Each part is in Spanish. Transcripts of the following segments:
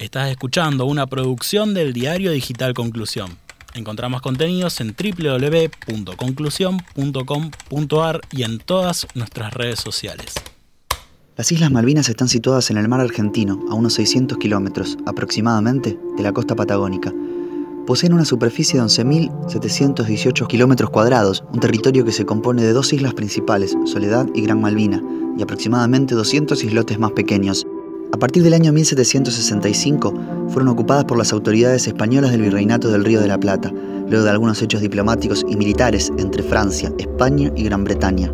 Estás escuchando una producción del diario digital Conclusión. Encontramos contenidos en www.conclusión.com.ar y en todas nuestras redes sociales. Las Islas Malvinas están situadas en el mar argentino, a unos 600 kilómetros aproximadamente de la costa patagónica. Poseen una superficie de 11.718 kilómetros cuadrados, un territorio que se compone de dos islas principales, Soledad y Gran Malvina, y aproximadamente 200 islotes más pequeños. A partir del año 1765 fueron ocupadas por las autoridades españolas del Virreinato del Río de la Plata, luego de algunos hechos diplomáticos y militares entre Francia, España y Gran Bretaña.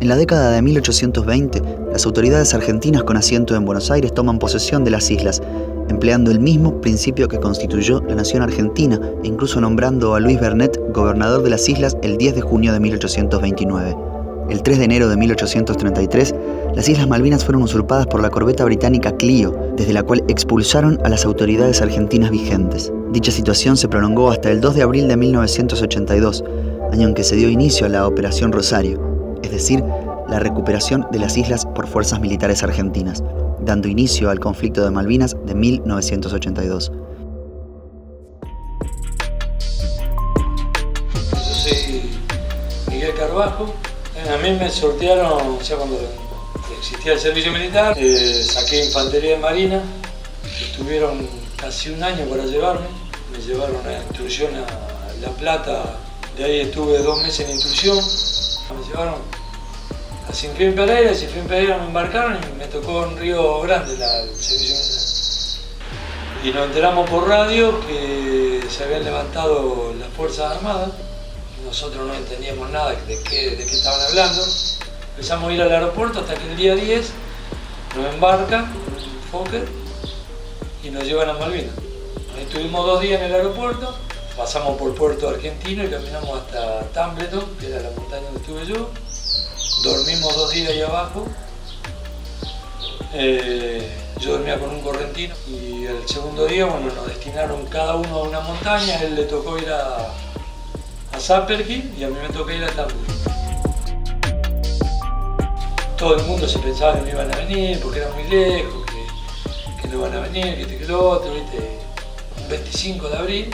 En la década de 1820, las autoridades argentinas con asiento en Buenos Aires toman posesión de las islas, empleando el mismo principio que constituyó la nación argentina e incluso nombrando a Luis Bernet gobernador de las islas el 10 de junio de 1829. El 3 de enero de 1833, las Islas Malvinas fueron usurpadas por la corbeta británica Clio, desde la cual expulsaron a las autoridades argentinas vigentes. Dicha situación se prolongó hasta el 2 de abril de 1982, año en que se dio inicio a la Operación Rosario, es decir, la recuperación de las islas por fuerzas militares argentinas, dando inicio al conflicto de Malvinas de 1982. Yo soy Miguel Carbajo, a mí me sortearon, sea, cuando existía el servicio militar, eh, saqué infantería de marina, estuvieron casi un año para llevarme, me llevaron a instrucción a La Plata, de ahí estuve dos meses en instrucción, me llevaron a Sinfín Pereira, Sinfín Pereira me embarcaron y me tocó en Río Grande el servicio militar. Y nos enteramos por radio que se habían levantado las Fuerzas Armadas nosotros no entendíamos nada de qué, de qué estaban hablando. Empezamos a ir al aeropuerto hasta que el día 10 nos embarcan en un Fokker y nos llevan a Malvinas. Estuvimos dos días en el aeropuerto, pasamos por Puerto Argentino y caminamos hasta Tambleton, que era la montaña donde estuve yo. Dormimos dos días ahí abajo. Eh, yo dormía con un correntino y el segundo día bueno, nos destinaron cada uno a una montaña, a él le tocó ir a, a y a mí me tocó ir a Tambleton. Todo el mundo se pensaba que no iban a venir porque era muy lejos, que, no iban a venir, que este que lo otro, ¿viste? 25 de abril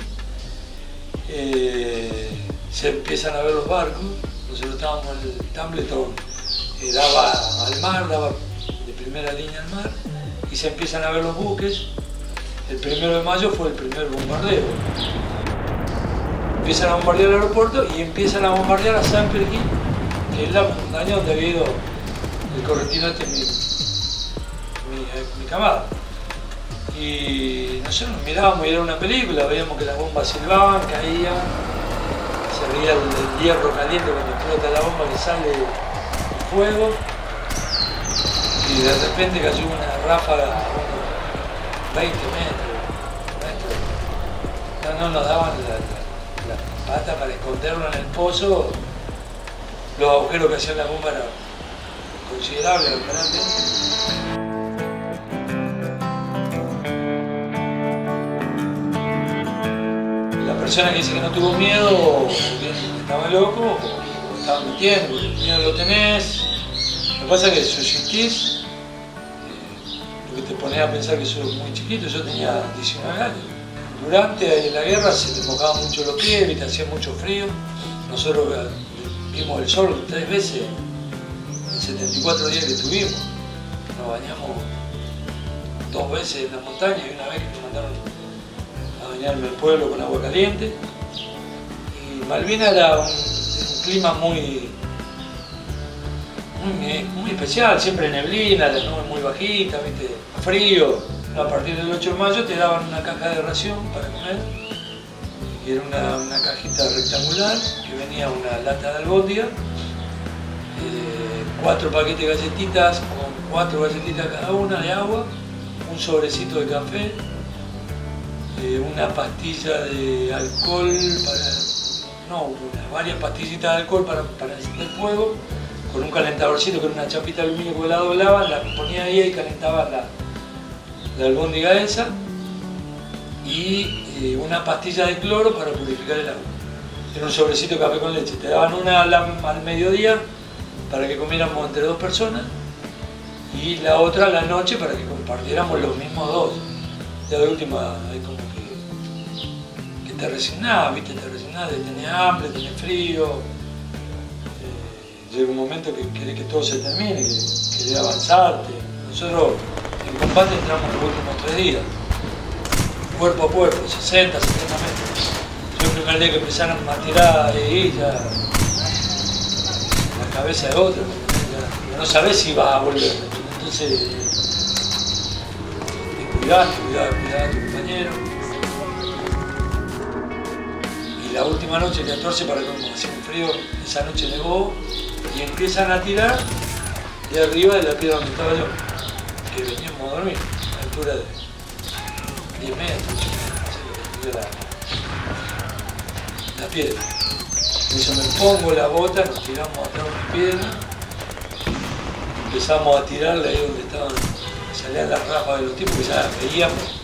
eh, se empiezan a ver los barcos, nosotros estábamos en el Tambleton, eh, daba al mar, daba de primera línea al mar, y se empiezan a ver los buques. El primero de mayo fue el primer bombardeo empiezan a bombardear el aeropuerto y empiezan a bombardear a San Perquín, que es la montaña donde ha habido el correntino este mi, mi, eh, camada. Y nosotros mirábamos y era una película, veíamos que las bombas silbaban, caían, se veía el, hierro caliente cuando explota la bomba que sale el fuego. Y de repente cayó una ráfaga a 20 metros, No, nos daban la hasta para esconderlo en el pozo, los agujeros que hacían la bomba eran considerables, grandes. La persona que dice que no tuvo miedo, estaba loco o estaba mintiendo, el miedo lo tenés. Lo que pasa es que subsistís, eh, porque te pones a pensar que sos muy chiquito, yo tenía 19 años. Durante la guerra se te mojaban mucho los pies, te hacía mucho frío. Nosotros eh, vimos el sol tres veces 74 días que estuvimos. Nos bañamos dos veces en la montaña y una vez que me mandaron a bañarme el pueblo con agua caliente. Y Malvina era un, clima muy, muy, especial, siempre neblina, la nube muy bajita, ¿viste? frío a partir del 8 de mayo te daban una caja de ración para comer, y era una, cajita rectangular que venía una lata de albóndiga, eh, cuatro paquetes de galletitas con cuatro galletitas cada una de agua, un sobrecito de café, eh, una pastilla de alcohol para, no, varias pastillitas de alcohol para, para encender fuego, con un calentadorcito con una chapita de aluminio que la doblaba, la ponía ahí y calentaba la, albóndiga esa y eh, una pastilla de cloro para purificar el agua. Era un sobrecito de café con leche. Te daban una al, mediodía para que comiéramos entre dos personas y la otra a la noche para que compartiéramos los mismos dos. ya de última es como que, que te resignás, ¿viste? Te resignás de tener hambre, tener frío. Eh, llega un momento que querés que todo se termine, que querés avanzarte. Nosotros en combate entramos los últimos tres días, cuerpo a cuerpo, 60, 70 metros. Yo el primer día que empezaron a tirar ahí ya cabeza de otro, no sabes si vas a volver. Entonces, cuidar, cuidar, cuidar a tu compañero. Y la última noche, el 14, para que como hacía un frío, esa noche nevó y empiezan a tirar de arriba de la piedra donde estaba yo, que veníamos a dormir, a la altura de 10 metros, la, la piedra. Eso me pongo la bota, nos tiramos atrás una piedra, empezamos a tirarle ahí donde estaban, salían las ramas de los tipos que ya las veíamos.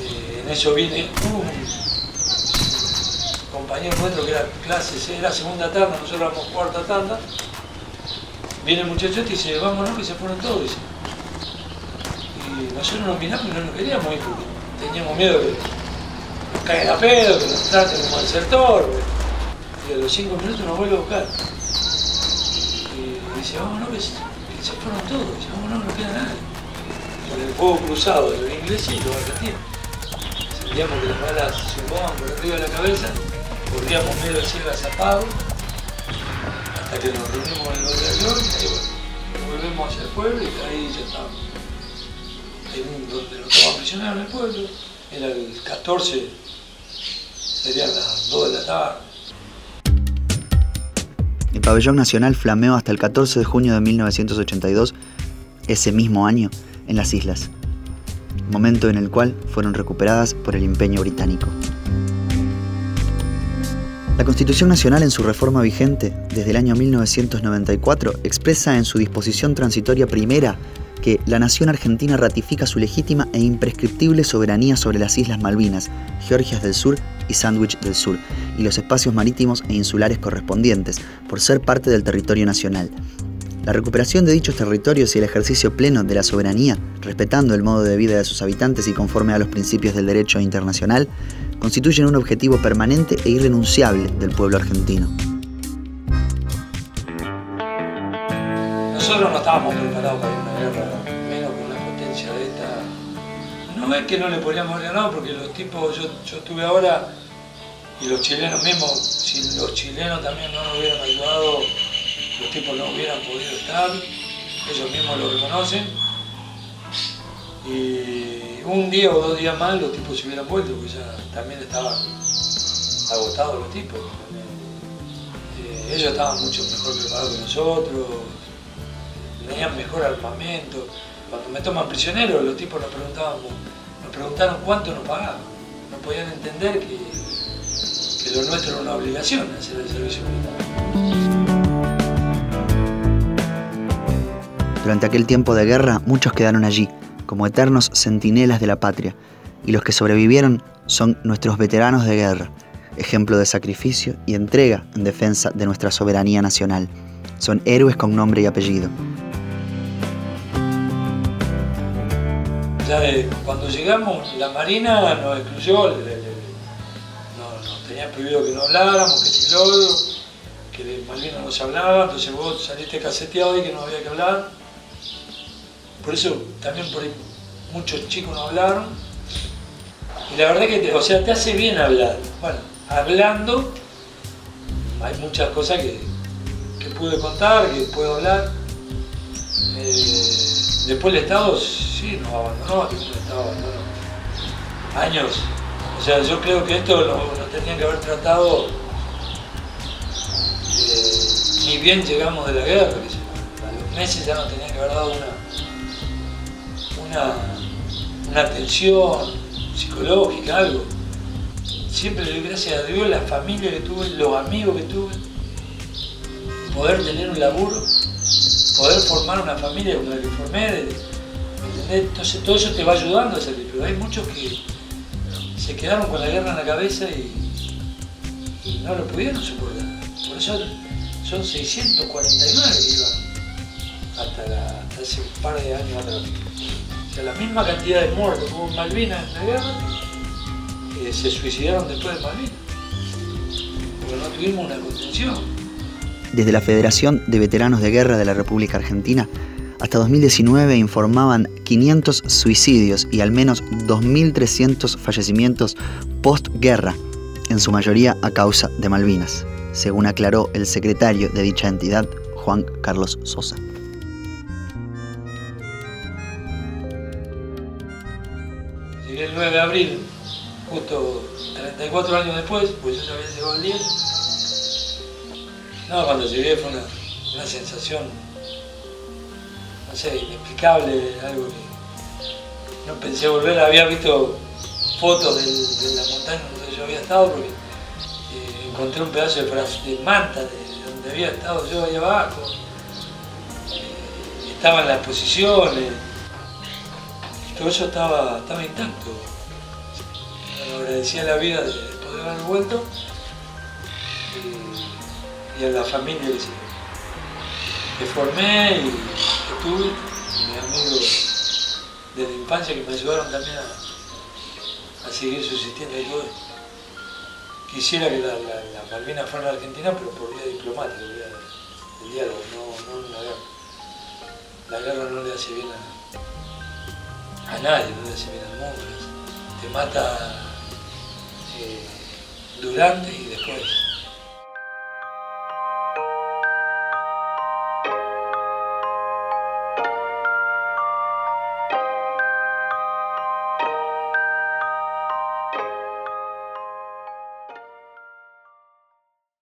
Eh, en eso viene un compañero nuestro que era clase C, era segunda tanda, nosotros éramos cuarta tanda. Viene el muchacho este y dice, vámonos que se fueron todos. Y nosotros nos miramos y no nos queríamos ir porque teníamos miedo que caigan a pedo, que nos traten como el sector. Y a los cinco minutos nos vuelve a buscar. Y dice, vámonos que se, que se fueron todos, dice, vámonos, no queda nadie. Con el fuego cruzado de los ingleses y los argentinos. Sentíamos que las balas zumbaban por arriba de la cabeza, corríamos medio del cielo azapado, hasta que nos reunimos en el batallón y ahí bueno, volvemos hacia el pueblo y ahí ya estábamos. Ahí donde nos tomaban prisioneros en el pueblo, era el 14, serían las 2 de la tarde. El pabellón nacional flameó hasta el 14 de junio de 1982, ese mismo año, en las islas, momento en el cual fueron recuperadas por el empeño británico. La Constitución Nacional en su reforma vigente desde el año 1994 expresa en su disposición transitoria primera que la nación argentina ratifica su legítima e imprescriptible soberanía sobre las Islas Malvinas, Georgias del Sur y Sandwich del Sur, y los espacios marítimos e insulares correspondientes, por ser parte del territorio nacional. La recuperación de dichos territorios y el ejercicio pleno de la soberanía, respetando el modo de vida de sus habitantes y conforme a los principios del derecho internacional, constituyen un objetivo permanente e irrenunciable del pueblo argentino. Nosotros no estábamos preparados para una guerra, No es que no le podríamos haber ganado, porque los tipos, yo, yo estuve ahora, y los chilenos mismos, si los chilenos también no nos hubieran ayudado, los tipos no hubieran podido estar, ellos mismos lo reconocen. Y un día o dos días más los tipos se hubieran vuelto, porque ya también estaban agotados los tipos. Eh, ellos estaban mucho mejor preparados que nosotros, tenían mejor armamento. Cuando me toman prisionero, los tipos nos preguntaban, nos preguntaron cuánto nos pagaban. No podían entender que, que lo nuestro era una obligación hacer el servicio militar. Durante aquel tiempo de guerra, muchos quedaron allí, como eternos centinelas de la patria, y los que sobrevivieron son nuestros veteranos de guerra, ejemplo de sacrificio y entrega en defensa de nuestra soberanía nacional. Son héroes con nombre y apellido. Cuando llegamos, la Marina nos excluyó, nos, nos tenía prohibido que no habláramos, que si que de Malvinas no se hablaba, entonces vos saliste caseteado y que no había que hablar. Por eso también por ahí muchos chicos no hablaron. Y la verdad que, te, o sea, te hace bien hablar. Bueno, hablando hay muchas cosas que, que pude contar, que puedo hablar. Eh, después el Estado sí nos abandonó, el Estado abandonó años. O sea, yo creo que esto lo, lo tenían que haber tratado eh, ni bien llegamos de la guerra, a los meses ya nos tenían que haber dado una, una, una atención psicológica, algo. Siempre le doy gracias a Dios, la familia que tuve, los amigos que tuve, poder tener un laburo, poder formar una familia como la que formé. Entonces todo eso te va ayudando a salir, pero hay muchos que se quedaron con la guerra en la cabeza y, no lo pudieron soportar. Por eso son 649 que iban hasta, hace un par de años atrás. O sea, la misma cantidad de muertos hubo en Malvinas en la guerra, eh, se suicidaron después de Malvinas. Porque no tuvimos una contención. Desde la Federación de Veteranos de Guerra de la República Argentina, hasta 2019 informaban 500 suicidios y al menos 2.300 fallecimientos postguerra, en su mayoría a causa de Malvinas, según aclaró el secretario de dicha entidad, Juan Carlos Sosa. El 9 de abril, justo 34 años después, pues yo ya había llegado el 10. No, cuando llegué fue una, una sensación, no sé, inexplicable, algo que no pensé volver. Había visto fotos de la montaña donde yo había estado porque eh, encontré un pedazo de, de manta de donde había estado yo ahí abajo. Eh, estaban las posiciones. Todo eso estaba, estaba intacto. Bueno, agradecía la vida de poder haber vuelto y, y a la familia se- que formé y que tuve, y mis amigos de la infancia que me ayudaron también a, a seguir subsistiendo y todo. Quisiera que la, la, la Malvinas fuera en Argentina, pero por vía diplomática, por vía del diálogo, no, no la guerra. La guerra no le hace bien a, a nadie, no le hace bien al mundo. Te mata eh, durante y después.